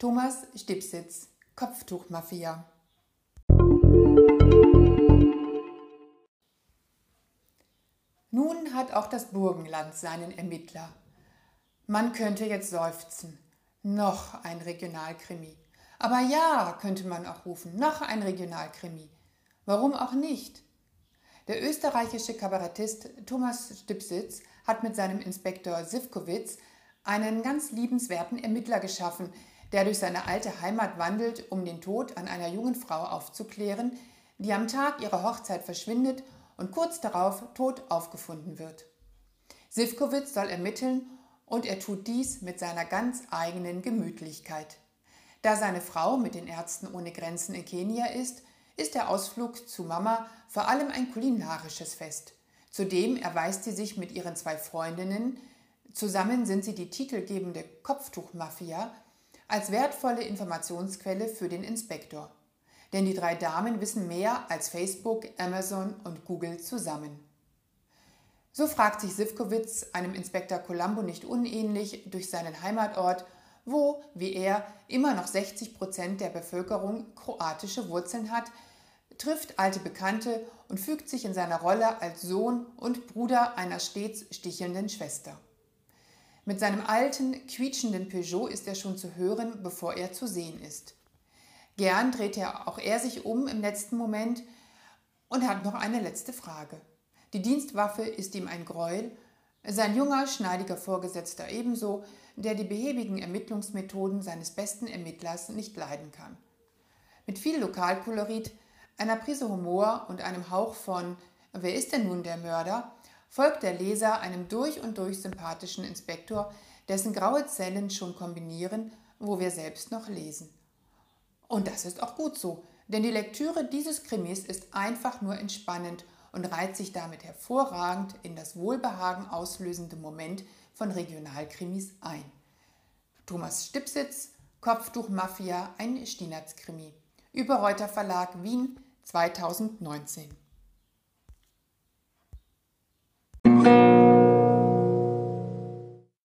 Thomas Stipsitz, Kopftuchmafia. Nun hat auch das Burgenland seinen Ermittler. Man könnte jetzt seufzen. Noch ein Regionalkrimi. Aber ja, könnte man auch rufen, noch ein Regionalkrimi. Warum auch nicht? Der österreichische Kabarettist Thomas Stipsitz hat mit seinem Inspektor Sivkowitz einen ganz liebenswerten Ermittler geschaffen, der durch seine alte Heimat wandelt, um den Tod an einer jungen Frau aufzuklären, die am Tag ihrer Hochzeit verschwindet und kurz darauf tot aufgefunden wird. Sivkowitz soll ermitteln und er tut dies mit seiner ganz eigenen Gemütlichkeit. Da seine Frau mit den Ärzten ohne Grenzen in Kenia ist, ist der Ausflug zu Mama vor allem ein kulinarisches Fest. Zudem erweist sie sich mit ihren zwei Freundinnen, zusammen sind sie die titelgebende Kopftuchmafia, als wertvolle Informationsquelle für den Inspektor. Denn die drei Damen wissen mehr als Facebook, Amazon und Google zusammen. So fragt sich Sivkowitz, einem Inspektor Columbo nicht unähnlich, durch seinen Heimatort, wo, wie er, immer noch 60 Prozent der Bevölkerung kroatische Wurzeln hat, trifft alte Bekannte und fügt sich in seiner Rolle als Sohn und Bruder einer stets stichelnden Schwester. Mit seinem alten, quietschenden Peugeot ist er schon zu hören, bevor er zu sehen ist. Gern dreht er auch er sich um im letzten Moment und hat noch eine letzte Frage. Die Dienstwaffe ist ihm ein Gräuel, sein junger, schneidiger Vorgesetzter ebenso, der die behäbigen Ermittlungsmethoden seines besten Ermittlers nicht leiden kann. Mit viel Lokalkolorit, einer Prise Humor und einem Hauch von Wer ist denn nun der Mörder? Folgt der Leser einem durch und durch sympathischen Inspektor, dessen graue Zellen schon kombinieren, wo wir selbst noch lesen. Und das ist auch gut so, denn die Lektüre dieses Krimis ist einfach nur entspannend und reiht sich damit hervorragend in das Wohlbehagen auslösende Moment von Regionalkrimis ein. Thomas Stipsitz, Kopftuchmafia, ein Stienerz-Krimi. Überreuter Verlag Wien 2019.